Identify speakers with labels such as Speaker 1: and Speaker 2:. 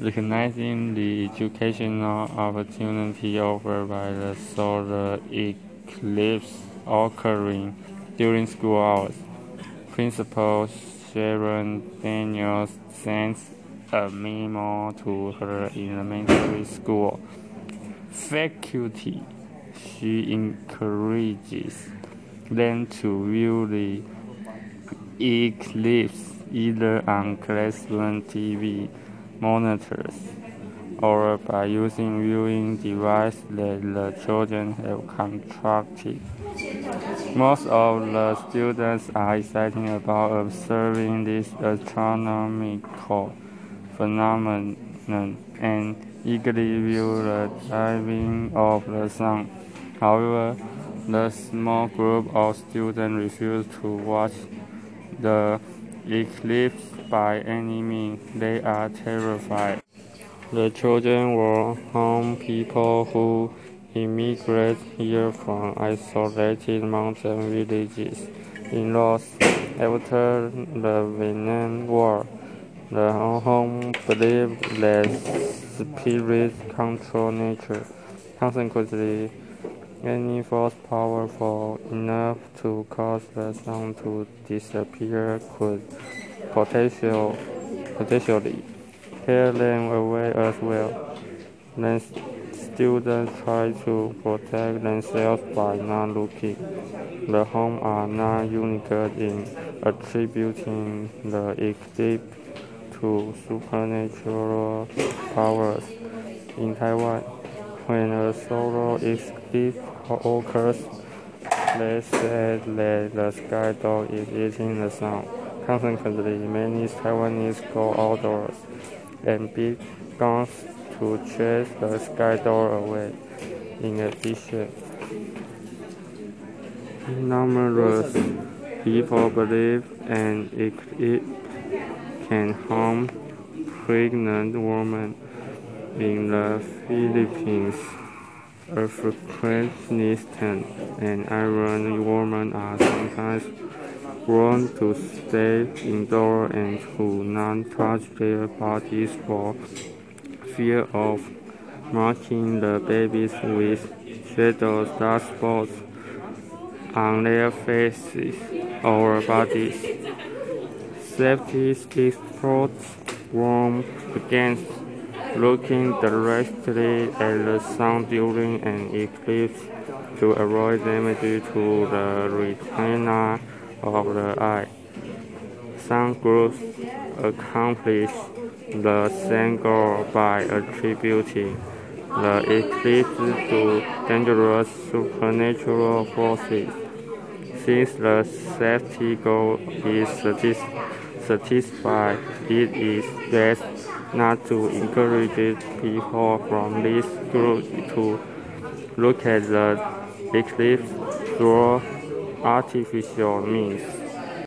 Speaker 1: recognizing the educational opportunity offered by the solar eclipse occurring during school hours. Principal Sharon Daniels sends a memo to her elementary school faculty. She encourages them to view the eclipse either on classroom TV monitors or by using viewing devices that the children have contracted. Most of the students are excited about observing this astronomical phenomenon and eagerly view the diving of the sun. However, the small group of students refuse to watch the eclipse by any means. They are terrified. The children were Hmong people who immigrate here from isolated mountain villages in Laos after the Vietnam War. The Hmong believed that spirits control nature. Consequently, any force powerful enough to cause the sun to disappear could potential, potentially tear them away as well. Then students try to protect themselves by not looking. The Hmong are not unique in attributing the eclipse to supernatural powers. In Taiwan, when a solar eclipse occurs, they say that the sky dog is eating the sun. Consequently, many Taiwanese go outdoors and beat guns to chase the sky dog away. In addition, numerous people believe an eclipse can harm pregnant women in the Philippines. Afghanistan and Iran women are sometimes warned to stay indoors and to not touch their bodies for fear of marking the babies with shadows dark spots on their faces or bodies. Safety experts warn against looking directly at the sun during an eclipse to avoid damage to the retina of the eye. Some groups accomplish the same goal by attributing the eclipse to dangerous supernatural forces. Since the safety goal is satisfied, it is best not to encourage people from this group to look at the eclipse through artificial means.